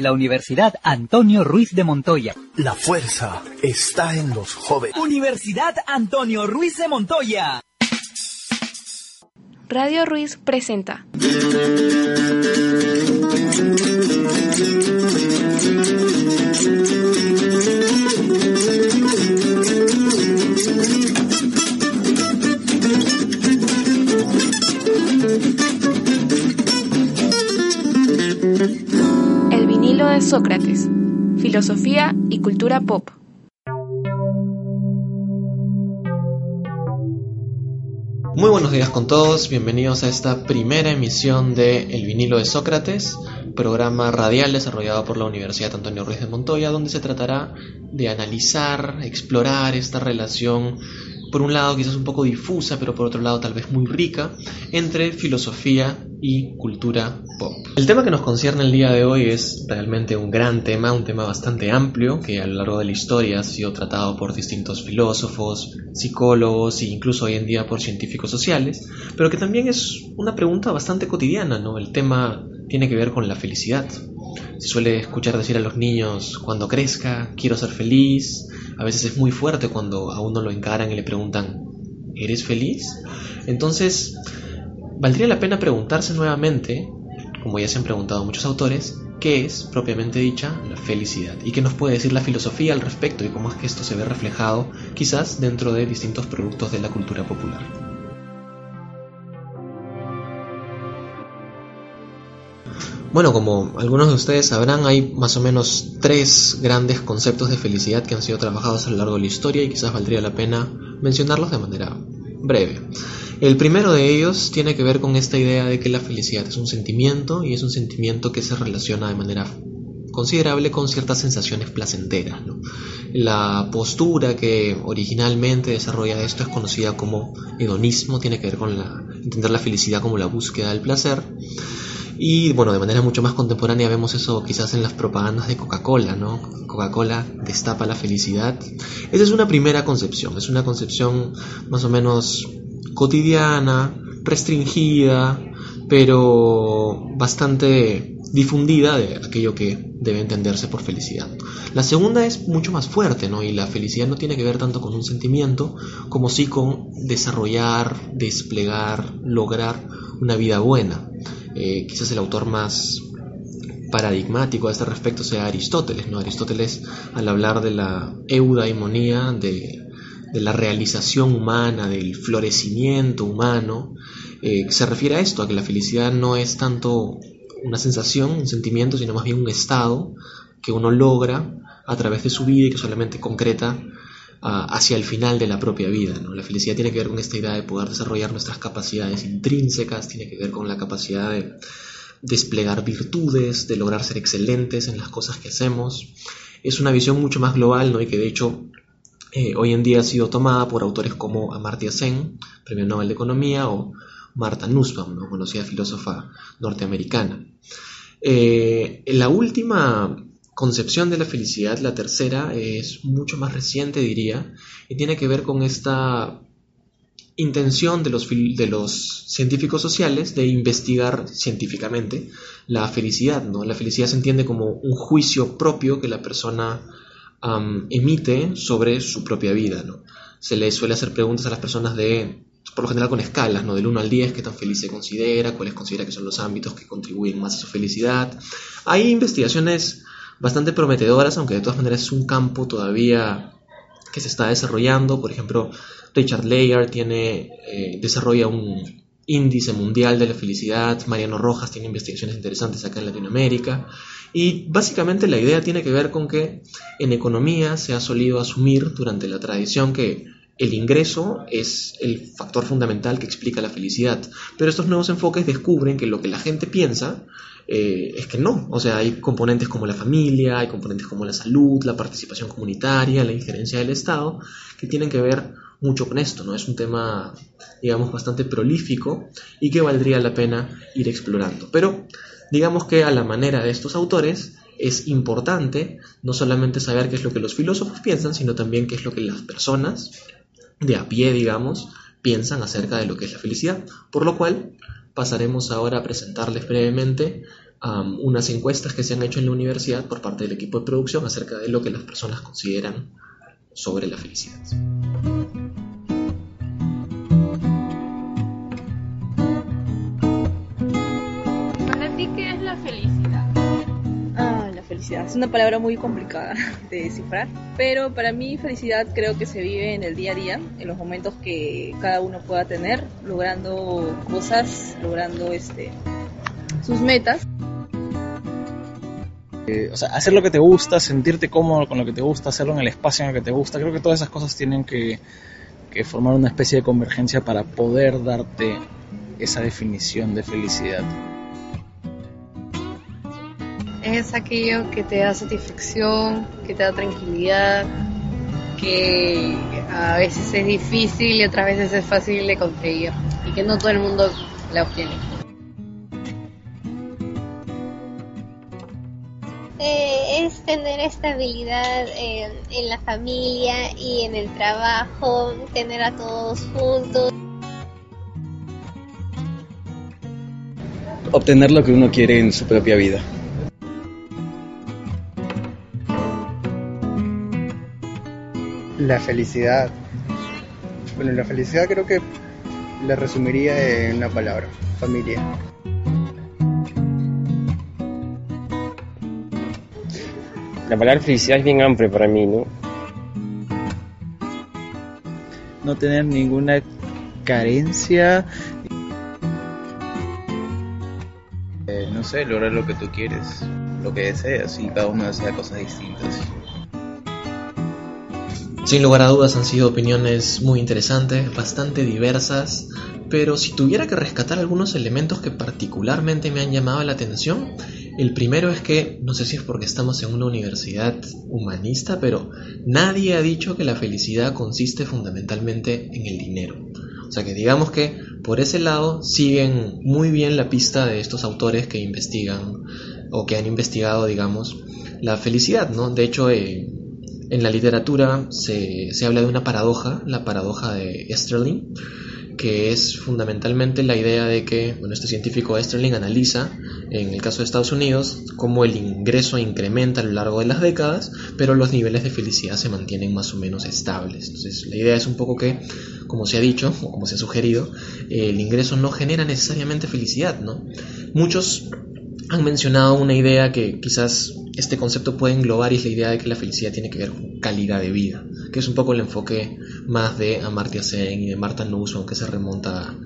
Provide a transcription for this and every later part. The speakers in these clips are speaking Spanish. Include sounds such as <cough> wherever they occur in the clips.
La Universidad Antonio Ruiz de Montoya. La fuerza está en los jóvenes. Universidad Antonio Ruiz de Montoya. Radio Ruiz presenta. Sócrates. Filosofía y cultura pop. Muy buenos días con todos, bienvenidos a esta primera emisión de El vinilo de Sócrates, programa radial desarrollado por la Universidad Antonio Ruiz de Montoya, donde se tratará de analizar, explorar esta relación por un lado quizás un poco difusa, pero por otro lado tal vez muy rica, entre filosofía y cultura pop. El tema que nos concierne el día de hoy es realmente un gran tema, un tema bastante amplio, que a lo largo de la historia ha sido tratado por distintos filósofos, psicólogos e incluso hoy en día por científicos sociales, pero que también es una pregunta bastante cotidiana, ¿no? El tema tiene que ver con la felicidad. Se suele escuchar decir a los niños, cuando crezca, quiero ser feliz. A veces es muy fuerte cuando a uno lo encaran y le preguntan, ¿eres feliz? Entonces, valdría la pena preguntarse nuevamente, como ya se han preguntado muchos autores, qué es, propiamente dicha, la felicidad y qué nos puede decir la filosofía al respecto y cómo es que esto se ve reflejado quizás dentro de distintos productos de la cultura popular. Bueno, como algunos de ustedes sabrán, hay más o menos tres grandes conceptos de felicidad que han sido trabajados a lo largo de la historia y quizás valdría la pena mencionarlos de manera breve. El primero de ellos tiene que ver con esta idea de que la felicidad es un sentimiento y es un sentimiento que se relaciona de manera considerable con ciertas sensaciones placenteras. La postura que originalmente desarrolla esto es conocida como hedonismo, tiene que ver con la, entender la felicidad como la búsqueda del placer. Y bueno, de manera mucho más contemporánea vemos eso quizás en las propagandas de Coca-Cola, ¿no? Coca-Cola destapa la felicidad. Esa es una primera concepción, es una concepción más o menos cotidiana, restringida, pero bastante difundida de aquello que debe entenderse por felicidad. La segunda es mucho más fuerte, ¿no? Y la felicidad no tiene que ver tanto con un sentimiento como sí con desarrollar, desplegar, lograr una vida buena. Eh, quizás el autor más paradigmático a este respecto sea Aristóteles. ¿no? Aristóteles, al hablar de la eudaimonía, de, la realización humana, del florecimiento humano, eh, se refiere a esto, a que la felicidad no es tanto una sensación, un sentimiento, sino más bien un estado que uno logra a través de su vida y que solamente concreta hacia el final de la propia vida. ¿no? La felicidad tiene que ver con esta idea de poder desarrollar nuestras capacidades intrínsecas, tiene que ver con la capacidad de desplegar virtudes, de lograr ser excelentes en las cosas que hacemos. Es una visión mucho más global ¿no? y que de hecho eh, hoy en día ha sido tomada por autores como Amartya Sen, Premio Nobel de Economía, o Martha Nussbaum, ¿no? conocida filósofa norteamericana. Eh, la última concepción de la felicidad, la tercera, es mucho más reciente, diría, y tiene que ver con esta intención de los, de los científicos sociales de investigar científicamente la felicidad. ¿no? La felicidad se entiende como un juicio propio que la persona emite sobre su propia vida. ¿no? Se le suele hacer preguntas a las personas de, por lo general con escalas, ¿no? del 1 al 10, qué tan feliz se considera, cuáles considera que son los ámbitos que contribuyen más a su felicidad. Hay investigaciones bastante prometedoras, aunque de todas maneras es un campo todavía que se está desarrollando. Por ejemplo, Richard Layard tiene, eh, desarrolla un índice mundial de la felicidad, Mariano Rojas tiene investigaciones interesantes acá en Latinoamérica, y básicamente la idea tiene que ver con que en economía se ha solido asumir durante la tradición que el ingreso es el factor fundamental que explica la felicidad. Pero estos nuevos enfoques descubren que lo que la gente piensa eh, es que no. O sea, hay componentes como la familia, hay componentes como la salud, la participación comunitaria, la injerencia del Estado, que tienen que ver mucho con esto, ¿no? Es un tema, digamos, bastante prolífico y que valdría la pena ir explorando. Pero digamos que a la manera de estos autores es importante no solamente saber qué es lo que los filósofos piensan, sino también qué es lo que las personas de a pie, digamos, piensan acerca de lo que es la felicidad. Por lo cual pasaremos ahora a presentarles brevemente unas encuestas que se han hecho en la universidad por parte del equipo de producción acerca de lo que las personas consideran sobre la felicidad. Es una palabra muy complicada <laughs> de descifrar, pero para mí felicidad creo que se vive en el día a día, en los momentos que cada uno pueda tener, logrando cosas, logrando este, sus metas. Eh, o sea, hacer lo que te gusta, sentirte cómodo con lo que te gusta, hacerlo en el espacio en el que te gusta, creo que todas esas cosas tienen que, que formar una especie de convergencia para poder darte esa definición de felicidad es aquello que te da satisfacción, que te da tranquilidad, que a veces es difícil y otras veces es fácil de conseguir y que no todo el mundo la obtiene. Eh, es tener estabilidad en, en la familia y en el trabajo, tener a todos juntos. Obtener lo que uno quiere en su propia vida. La felicidad. Bueno, la felicidad creo que la resumiría en una palabra, familia. La palabra felicidad es bien amplia para mí, ¿no? No tener ninguna carencia. Eh, no sé, lograr lo que tú quieres, lo que deseas, y cada uno desea cosas distintas. Sin lugar a dudas han sido opiniones muy interesantes, bastante diversas, pero si tuviera que rescatar algunos elementos que particularmente me han llamado la atención, el primero es que, no sé si es porque estamos en una universidad humanista, pero nadie ha dicho que la felicidad consiste fundamentalmente en el dinero. O sea que digamos que por ese lado siguen muy bien la pista de estos autores que investigan o que han investigado, digamos, la felicidad, ¿no? De hecho, eh, en la literatura se, habla de una paradoja, la paradoja de Esterling, que es fundamentalmente la idea de que, bueno, este científico Esterling analiza, en el caso de Estados Unidos, cómo el ingreso incrementa a lo largo de las décadas, pero los niveles de felicidad se mantienen más o menos estables. Entonces, la idea es un poco que, como se ha dicho, o como se ha sugerido, el ingreso no genera necesariamente felicidad, ¿no? Muchos han mencionado una idea que quizás este concepto puede englobar y es la idea de que la felicidad tiene que ver con calidad de vida, que es un poco el enfoque más de Amartya Sen y de Martha Nussbaum que se remonta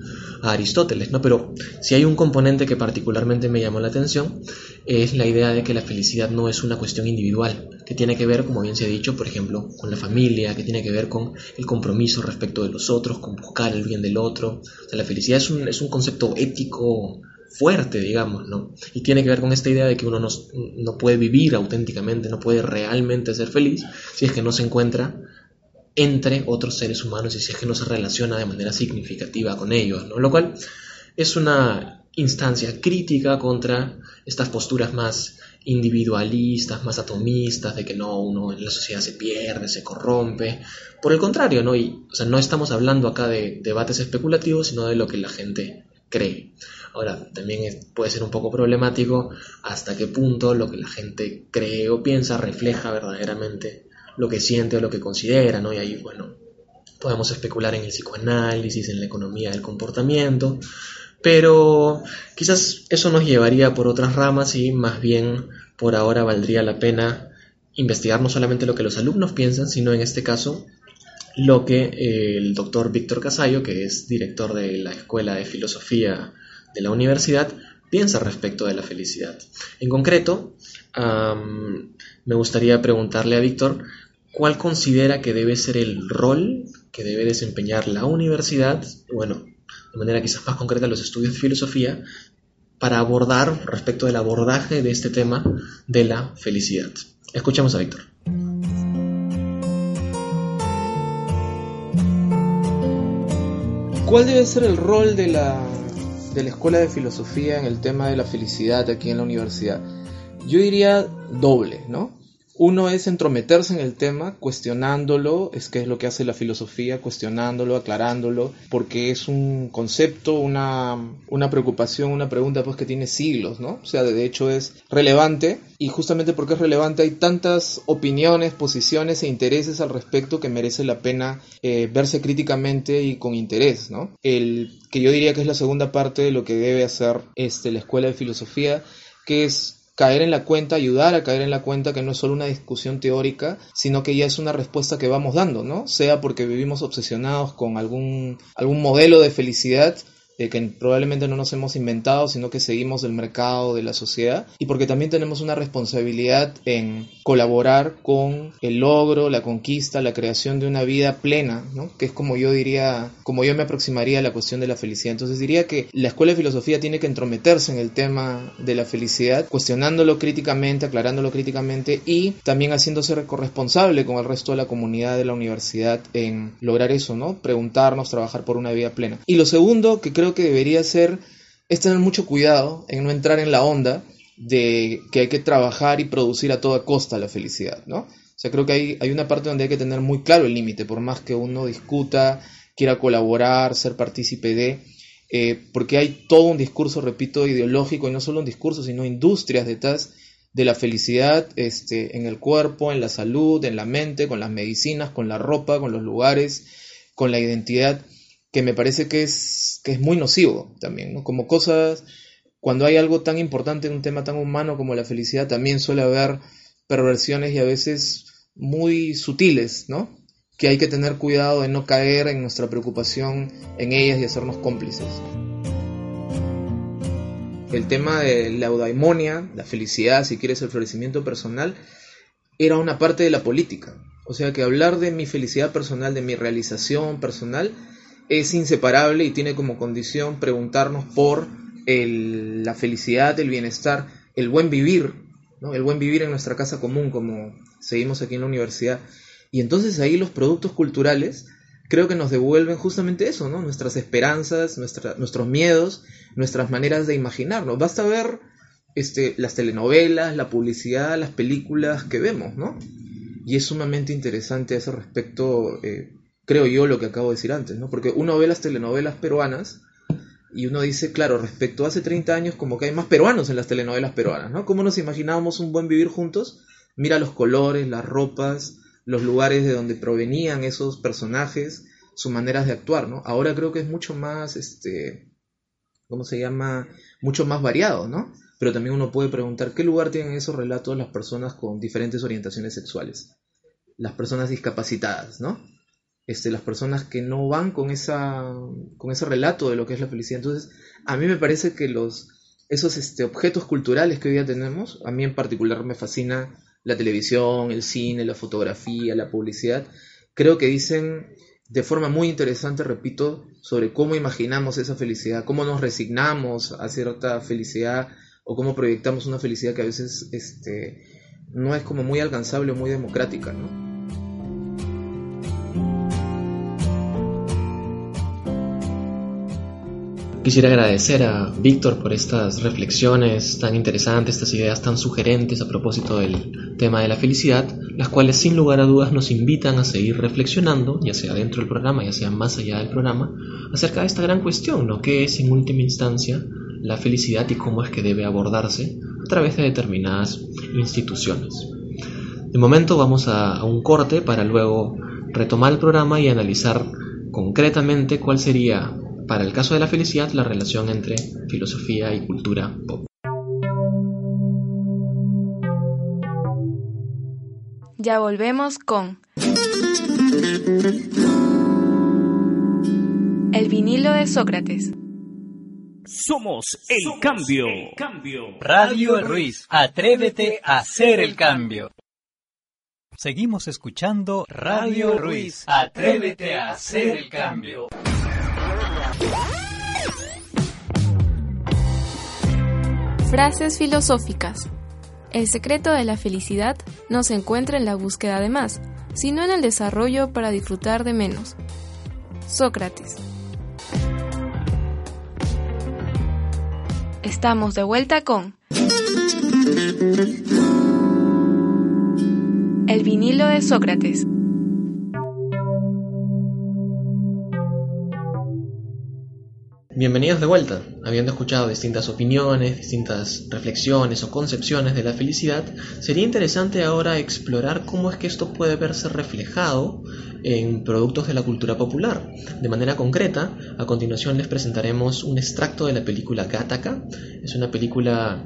a, Aristóteles, ¿no? Pero si hay un componente que particularmente me llamó la atención es la idea de que la felicidad no es una cuestión individual, que tiene que ver, como bien se ha dicho, por ejemplo, con la familia, que tiene que ver con el compromiso respecto de los otros, con buscar el bien del otro. O sea, la felicidad es un, es un concepto ético fuerte, digamos, ¿no? Y tiene que ver con esta idea de que uno no, no, puede vivir auténticamente, no puede realmente ser feliz si es que no se encuentra entre otros seres humanos y si es que no se relaciona de manera significativa con ellos, ¿no? Lo cual es una instancia crítica contra estas posturas más individualistas, más atomistas, de que no, uno en la sociedad se pierde, se corrompe. Por el contrario, ¿no? Y, o sea, no estamos hablando acá de debates especulativos, sino de lo que la gente cree. Ahora, también puede ser un poco problemático hasta qué punto lo que la gente cree o piensa refleja verdaderamente lo que siente o lo que considera, ¿no? Y ahí, bueno, podemos especular en el psicoanálisis, en la economía del comportamiento, pero quizás eso nos llevaría por otras ramas y más bien por ahora valdría la pena investigar no solamente lo que los alumnos piensan, sino en este caso lo que el doctor Víctor Casallo, que es director de la Escuela de Filosofía de la universidad piensa respecto de la felicidad. En concreto, me gustaría preguntarle a Víctor ¿cuál considera que debe ser el rol que debe desempeñar la universidad? Bueno, de manera quizás más concreta los estudios de filosofía, para abordar respecto del abordaje de este tema de la felicidad. Escuchamos a Víctor. ¿Cuál debe ser el rol de la, de la Escuela de Filosofía en el tema de la felicidad aquí en la universidad? Yo diría doble, ¿no? Uno es entrometerse en el tema, cuestionándolo, es que es lo que hace la filosofía, cuestionándolo, aclarándolo, porque es un concepto, una, una preocupación, una pregunta pues que tiene siglos, ¿no? O sea, de hecho es relevante y justamente porque es relevante hay tantas opiniones, posiciones e intereses al respecto que merece la pena eh, verse críticamente y con interés, ¿no? El que yo diría que es la segunda parte de lo que debe hacer este, la escuela de filosofía, que es caer en la cuenta, ayudar a caer en la cuenta que no es solo una discusión teórica, sino que ya es una respuesta que vamos dando, ¿no? Sea porque vivimos obsesionados con algún, algún modelo de felicidad de que probablemente no nos hemos inventado, sino que seguimos del mercado, de la sociedad, y porque también tenemos una responsabilidad en colaborar con el logro, la conquista, la creación de una vida plena, ¿no? que es como yo diría, como yo me aproximaría a la cuestión de la felicidad. Entonces diría que la Escuela de Filosofía tiene que entrometerse en el tema de la felicidad, cuestionándolo críticamente, aclarándolo críticamente y también haciéndose corresponsable con el resto de la comunidad de la universidad en lograr eso, ¿no? Preguntarnos, trabajar por una vida plena. Y lo segundo que creo que debería ser es tener mucho cuidado en no entrar en la onda de que hay que trabajar y producir a toda costa la felicidad, ¿no? O sea, creo que hay, hay una parte donde hay que tener muy claro el límite, por más que uno discuta, quiera colaborar, ser partícipe de, eh, porque hay todo un discurso, repito, ideológico, y no solo un discurso, sino industrias detrás de la felicidad este, en el cuerpo, en la salud, en la mente, con las medicinas, con la ropa, con los lugares, con la identidad que me parece que es, que es muy nocivo también, ¿no? Como cosas, cuando hay algo tan importante, un tema tan humano como la felicidad, también suele haber perversiones y a veces muy sutiles, ¿no? Que hay que tener cuidado de no caer en nuestra preocupación en ellas y hacernos cómplices. El tema de la eudaimonia, la felicidad, si quieres el florecimiento personal, era una parte de la política. O sea que hablar de mi felicidad personal, de mi realización personal, es inseparable y tiene como condición preguntarnos por la felicidad, el bienestar, el buen vivir, ¿no? el buen vivir en nuestra casa común, como seguimos aquí en la universidad. Y entonces ahí los productos culturales creo que nos devuelven justamente eso, ¿no? nuestras esperanzas, nuestros miedos, nuestras maneras de imaginarnos. Basta ver este, las telenovelas, la publicidad, las películas que vemos, ¿no? Y es sumamente interesante a ese respecto eh, creo yo lo que acabo de decir antes, ¿no? Porque uno ve las telenovelas peruanas y uno dice, claro, respecto a hace 30 años, como que hay más peruanos en las telenovelas peruanas, ¿no? ¿Cómo nos imaginábamos un buen vivir juntos? Mira los colores, las ropas, los lugares de donde provenían esos personajes, sus maneras de actuar, ¿no? Ahora creo que es mucho más, este, ¿cómo se llama? Mucho más variado, ¿no? Pero también uno puede preguntar, ¿qué lugar tienen esos relatos las personas con diferentes orientaciones sexuales? Las personas discapacitadas, ¿no? Este, las personas que no van con, esa, con ese relato de lo que es la felicidad. Entonces, a mí me parece que los, esos este, objetos culturales que hoy día tenemos, a mí en particular me fascina la televisión, el cine, la fotografía, la publicidad, creo que dicen de forma muy interesante, repito, sobre cómo imaginamos esa felicidad, cómo nos resignamos a cierta felicidad o cómo proyectamos una felicidad que a veces este, no es como muy alcanzable o muy democrática, ¿no? Quisiera agradecer a Víctor por estas reflexiones tan interesantes, estas ideas tan sugerentes a propósito del tema de la felicidad, las cuales sin lugar a dudas nos invitan a seguir reflexionando, ya sea dentro del programa, ya sea más allá del programa, acerca de esta gran cuestión, ¿no? ¿Qué es en última instancia la felicidad y cómo es que debe abordarse a través de determinadas instituciones? De momento vamos a, a un corte para luego retomar el programa y analizar concretamente cuál sería para el caso de la felicidad, la relación entre filosofía y cultura pop. Ya volvemos con El vinilo de Sócrates. Somos el, cambio. el cambio. Radio Ruiz, atrévete a hacer el cambio. Seguimos escuchando Radio Ruiz. Atrévete a hacer el cambio. Frases filosóficas. El secreto de la felicidad no se encuentra en la búsqueda de más, sino en el desarrollo para disfrutar de menos. Sócrates. Estamos de vuelta con El vinilo de Sócrates. Bienvenidos de vuelta. Habiendo escuchado distintas opiniones, distintas reflexiones o concepciones de la felicidad, sería interesante ahora explorar cómo es que esto puede verse reflejado en productos de la cultura popular. De manera concreta, a continuación les presentaremos un extracto de la película Gattaca. Es una película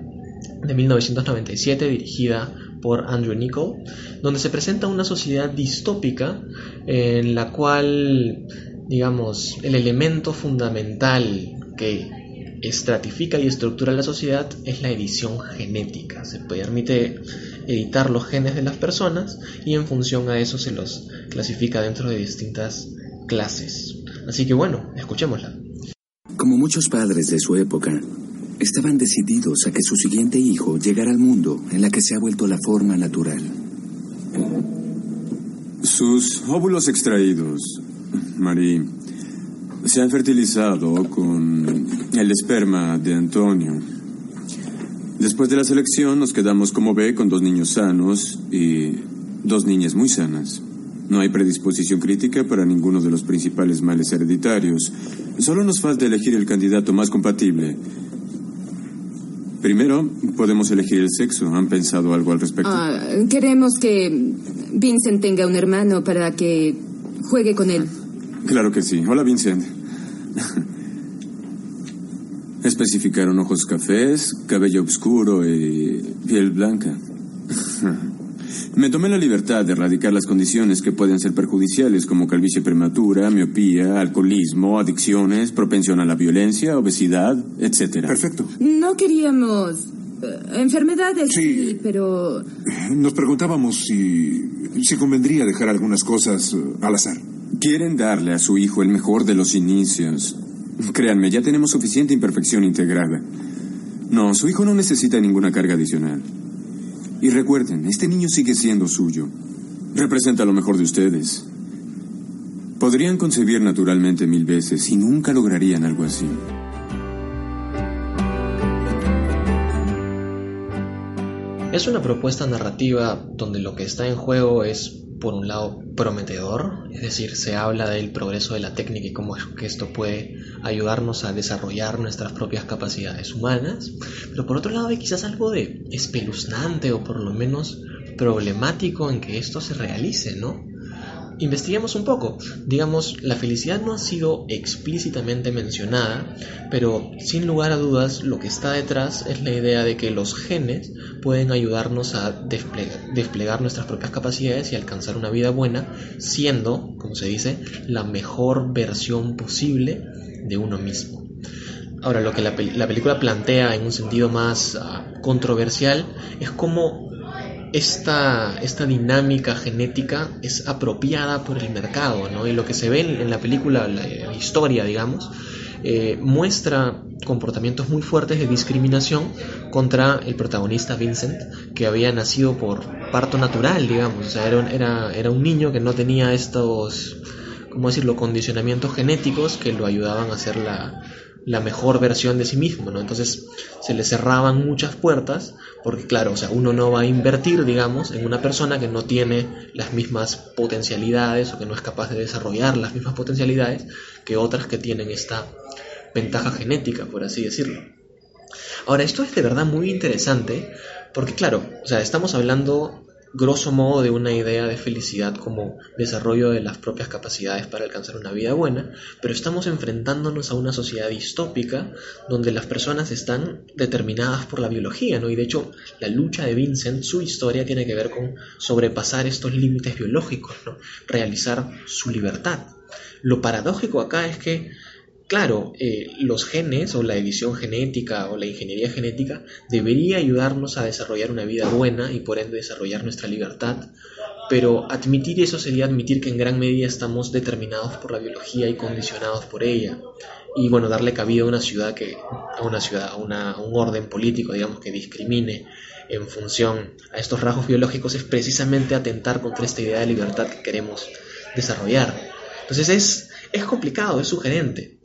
de 1997 dirigida por Andrew Niccol, donde se presenta una sociedad distópica en la cual digamos, el elemento fundamental que estratifica y estructura la sociedad es la edición genética. Se permite editar los genes de las personas y en función a eso se los clasifica dentro de distintas clases. Así que bueno, escuchémosla. Como muchos padres de su época, estaban decididos a que su siguiente hijo llegara al mundo en la que se ha vuelto la forma natural. Sus óvulos extraídos Marie, se han fertilizado con el esperma de Antonio. Después de la selección nos quedamos, como ve, con dos niños sanos y dos niñas muy sanas. No hay predisposición crítica para ninguno de los principales males hereditarios. Solo nos falta elegir el candidato más compatible. Primero, podemos elegir el sexo. ¿Han pensado algo al respecto? Ah, queremos que Vincent tenga un hermano para que juegue con él. Claro que sí. Hola, Vincent. Especificaron ojos cafés, cabello oscuro y piel blanca. Me tomé la libertad de erradicar las condiciones que pueden ser perjudiciales como calvicie prematura, miopía, alcoholismo, adicciones, propensión a la violencia, obesidad, etc. Perfecto. No queríamos eh, enfermedades, sí, pero... Nos preguntábamos si, si convendría dejar algunas cosas eh, al azar. Quieren darle a su hijo el mejor de los inicios. Créanme, ya tenemos suficiente imperfección integrada. No, su hijo no necesita ninguna carga adicional. Y recuerden, este niño sigue siendo suyo. Representa lo mejor de ustedes. Podrían concebir naturalmente mil veces y nunca lograrían algo así. Es una propuesta narrativa donde lo que está en juego es por un lado prometedor, es decir, se habla del progreso de la técnica y cómo es que esto puede ayudarnos a desarrollar nuestras propias capacidades humanas, pero por otro lado hay quizás algo de espeluznante o por lo menos problemático en que esto se realice, ¿no? Investiguemos un poco. Digamos, la felicidad no ha sido explícitamente mencionada, pero sin lugar a dudas lo que está detrás es la idea de que los genes pueden ayudarnos a desplegar, nuestras propias capacidades y alcanzar una vida buena, siendo, como se dice, la mejor versión posible de uno mismo. Ahora, lo que la, película plantea en un sentido más ah, controversial es cómo esta, esta dinámica genética es apropiada por el mercado, ¿no? Y lo que se ve en, la película, la, historia, digamos, eh, muestra comportamientos muy fuertes de discriminación contra el protagonista Vincent, que había nacido por parto natural, digamos, o sea, era, era, era un niño que no tenía estos, ¿cómo decirlo?, condicionamientos genéticos que lo ayudaban a ser la, la mejor versión de sí mismo, ¿no? Entonces se le cerraban muchas puertas porque claro, o sea, uno no va a invertir, digamos, en una persona que no tiene las mismas potencialidades o que no es capaz de desarrollar las mismas potencialidades que otras que tienen esta ventaja genética, por así decirlo. Ahora, esto es de verdad muy interesante porque claro, o sea, estamos hablando grosso modo de una idea de felicidad como desarrollo de las propias capacidades para alcanzar una vida buena, pero estamos enfrentándonos a una sociedad distópica donde las personas están determinadas por la biología, ¿no? Y de hecho, la lucha de Vincent, su historia tiene que ver con sobrepasar estos límites biológicos, ¿no? Realizar su libertad. Lo paradójico acá es que Claro, eh, los genes o la edición genética o la ingeniería genética debería ayudarnos a desarrollar una vida buena y por ende desarrollar nuestra libertad, pero admitir eso sería admitir que en gran medida estamos determinados por la biología y condicionados por ella. Y bueno, darle cabida a una ciudad que, a una ciudad, a, a un orden político, digamos, que discrimine en función a estos rasgos biológicos es precisamente atentar contra esta idea de libertad que queremos desarrollar. Entonces es, es complicado, es sugerente.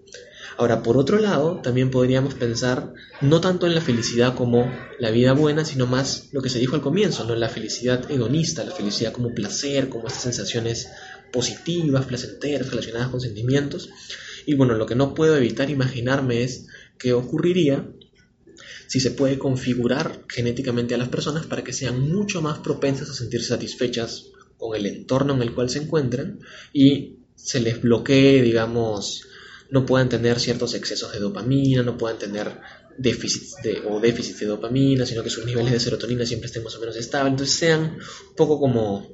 Ahora, por otro lado, también podríamos pensar no tanto en la felicidad como la vida buena, sino más lo que se dijo al comienzo, ¿no? la felicidad hedonista, la felicidad como placer, como estas sensaciones positivas, placenteras, relacionadas con sentimientos. Y bueno, lo que no puedo evitar imaginarme es qué ocurriría si se puede configurar genéticamente a las personas para que sean mucho más propensas a sentirse satisfechas con el entorno en el cual se encuentran y se les bloquee, digamos, no puedan tener ciertos excesos de dopamina, no puedan tener déficits de, o déficits de dopamina, sino que sus niveles de serotonina siempre estén más o menos estables, entonces sean un poco como,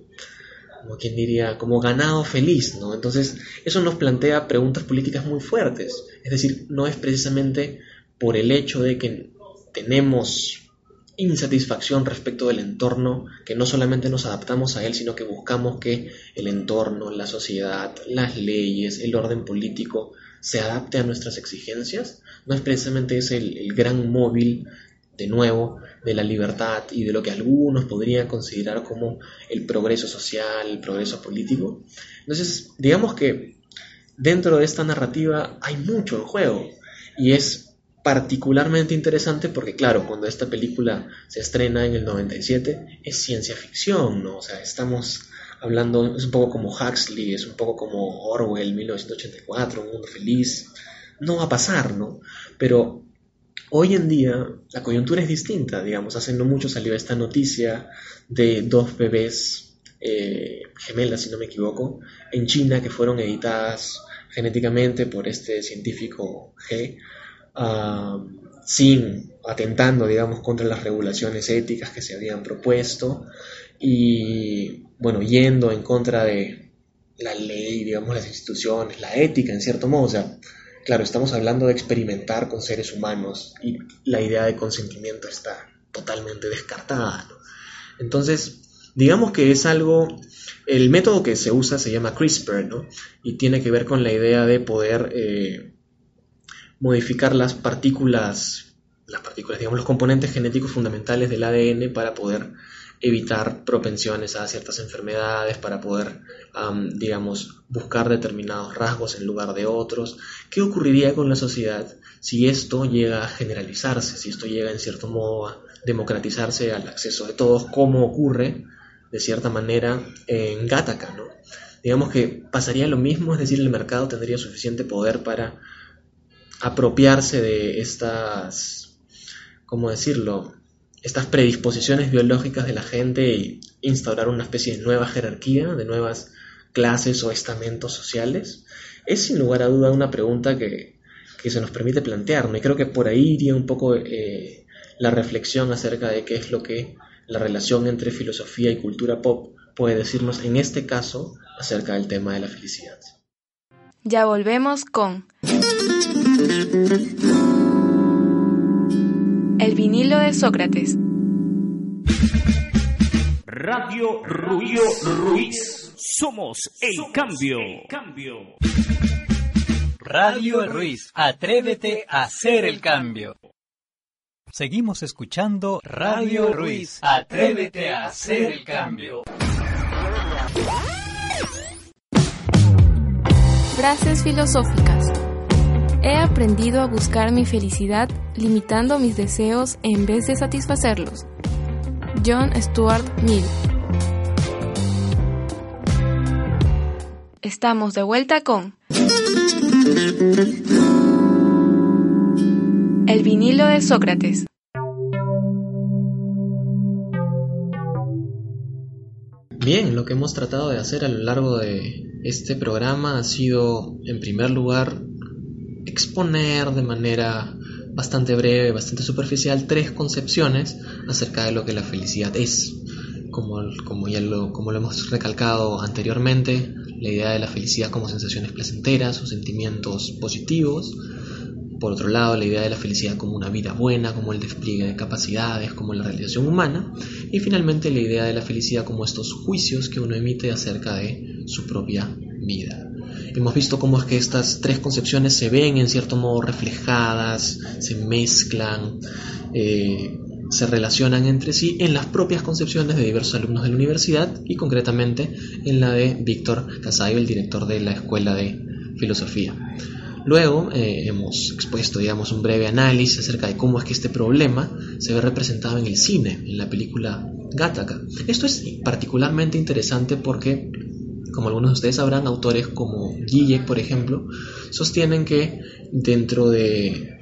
como quien diría, como ganado feliz, ¿no? Entonces eso nos plantea preguntas políticas muy fuertes, es decir, no es precisamente por el hecho de que tenemos insatisfacción respecto del entorno, que no solamente nos adaptamos a él, sino que buscamos que el entorno, la sociedad, las leyes, el orden político se adapte a nuestras exigencias, no es precisamente ese el, gran móvil, de nuevo, de la libertad y de lo que algunos podrían considerar como el progreso social, el progreso político. Entonces, digamos que dentro de esta narrativa hay mucho juego y es particularmente interesante porque, claro, cuando esta película se estrena en el 97 es ciencia ficción, ¿no? O sea, estamos hablando, es un poco como Huxley, es un poco como Orwell, 1984, Un Mundo Feliz. No va a pasar, ¿no? Pero hoy en día la coyuntura es distinta, digamos. Hace no mucho salió esta noticia de dos bebés eh, gemelas, si no me equivoco, en China que fueron editadas genéticamente por este científico G sin atentando, digamos, contra las regulaciones éticas que se habían propuesto y, bueno, yendo en contra de la ley, digamos, las instituciones, la ética, en cierto modo. O sea, claro, estamos hablando de experimentar con seres humanos y la idea de consentimiento está totalmente descartada. Entonces, digamos que es algo, el método que se usa se llama CRISPR, ¿no? Y tiene que ver con la idea de poder eh, modificar las partículas, las partículas, digamos, los componentes genéticos fundamentales del ADN para poder evitar propensiones a ciertas enfermedades, para poder, digamos, buscar determinados rasgos en lugar de otros. ¿Qué ocurriría con la sociedad si esto llega a generalizarse, si esto llega en cierto modo a democratizarse al acceso de todos, como ocurre de cierta manera en Gattaca, ¿no? Digamos que pasaría lo mismo, es decir, el mercado tendría suficiente poder para apropiarse de estas, ¿cómo decirlo? Estas predisposiciones biológicas de la gente y instaurar una especie de nueva jerarquía, de nuevas clases o estamentos sociales, es sin lugar a duda una pregunta que, que se nos permite plantearnos. Y creo que por ahí iría un poco eh, la reflexión acerca de qué es lo que la relación entre filosofía y cultura pop puede decirnos en este caso acerca del tema de la felicidad. Ya volvemos con el vinilo de Sócrates. Radio Ruido Ruiz. Somos el cambio. Radio Ruiz. Atrévete a hacer el cambio. Seguimos escuchando Radio Ruiz. Atrévete a hacer el cambio. Frases filosóficas. He aprendido a buscar mi felicidad limitando mis deseos en vez de satisfacerlos. John Stuart Mill. Estamos de vuelta con El vinilo de Sócrates. Bien, lo que hemos tratado de hacer a lo largo de este programa ha sido, en primer lugar, exponer de manera bastante breve, bastante superficial, tres concepciones acerca de lo que la felicidad es. Como, como ya lo, como lo hemos recalcado anteriormente, la idea de la felicidad como sensaciones placenteras o sentimientos positivos. Por otro lado, la idea de la felicidad como una vida buena, como el despliegue de capacidades, como la realización humana. Y finalmente la idea de la felicidad como estos juicios que uno emite acerca de su propia vida. Hemos visto cómo es que estas tres concepciones se ven en cierto modo reflejadas, se mezclan, eh, se relacionan entre sí en las propias concepciones de diversos alumnos de la universidad y concretamente en la de Víctor Casayo, el director de la Escuela de Filosofía. Luego eh, hemos expuesto, digamos, un breve análisis acerca de cómo es que este problema se ve representado en el cine, en la película Gattaca. Esto es particularmente interesante porque, como algunos de ustedes sabrán, autores como Gijek, por ejemplo, sostienen que dentro de...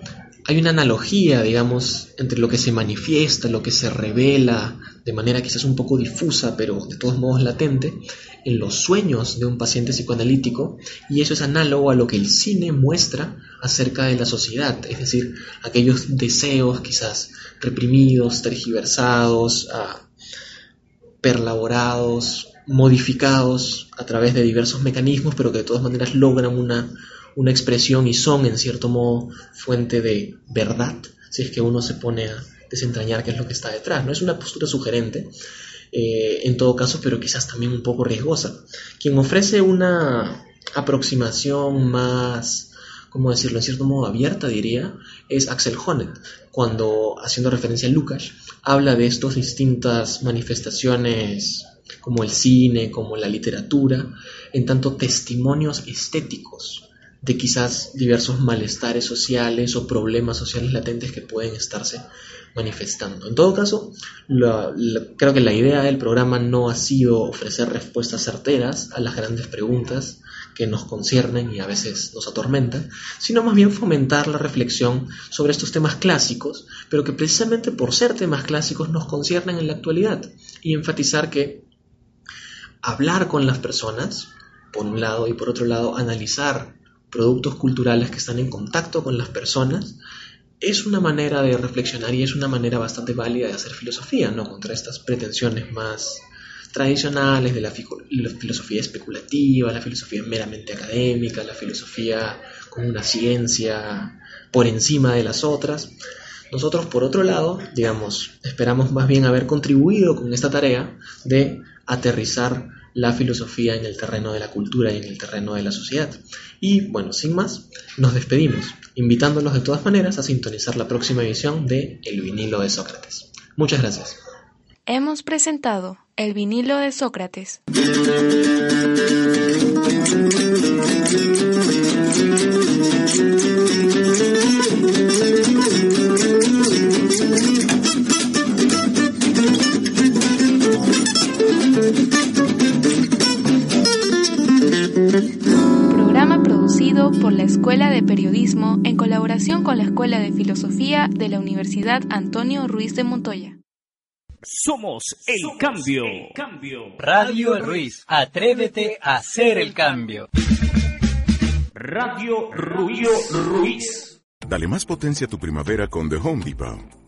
Hay una analogía, digamos, entre lo que se manifiesta, lo que se revela de manera quizás un poco difusa, pero de todos modos latente, en los sueños de un paciente psicoanalítico y eso es análogo a lo que el cine muestra acerca de la sociedad, es decir, aquellos deseos quizás reprimidos, tergiversados, ah, perlaborados, modificados a través de diversos mecanismos, pero que de todas maneras logran una, una expresión y son en cierto modo fuente de verdad, si es que uno se pone a desentrañar qué es lo que está detrás. No es una postura sugerente, eh, en todo caso, pero quizás también un poco riesgosa. Quien ofrece una aproximación más, ¿cómo decirlo?, en cierto modo abierta, diría, es Axel Honneth, cuando, haciendo referencia a Lucas, habla de estas distintas manifestaciones como el cine, como la literatura, en tanto testimonios estéticos de quizás diversos malestares sociales o problemas sociales latentes que pueden estarse manifestando. En todo caso, creo que la idea del programa no ha sido ofrecer respuestas certeras a las grandes preguntas que nos conciernen y a veces nos atormentan, sino más bien fomentar la reflexión sobre estos temas clásicos, pero que precisamente por ser temas clásicos nos conciernen en la actualidad y enfatizar que hablar con las personas, por un lado, y por otro lado, analizar productos culturales que están en contacto con las personas, es una manera de reflexionar y es una manera bastante válida de hacer filosofía, ¿no? Contra estas pretensiones más tradicionales de la, filosofía especulativa, la filosofía meramente académica, la filosofía como una ciencia por encima de las otras. Nosotros, por otro lado, digamos, esperamos más bien haber contribuido con esta tarea de aterrizar la filosofía en el terreno de la cultura y en el terreno de la sociedad. Y bueno, sin más, nos despedimos, invitándolos de todas maneras a sintonizar la próxima edición de El vinilo de Sócrates. Muchas gracias. Hemos presentado El vinilo de Sócrates. De Periodismo en colaboración con la Escuela de Filosofía de la Universidad Antonio Ruiz de Montoya. Somos el, cambio. Radio Ruiz, atrévete a hacer el cambio. Radio Ruiz Ruiz. Dale más potencia a tu primavera con The Home Depot.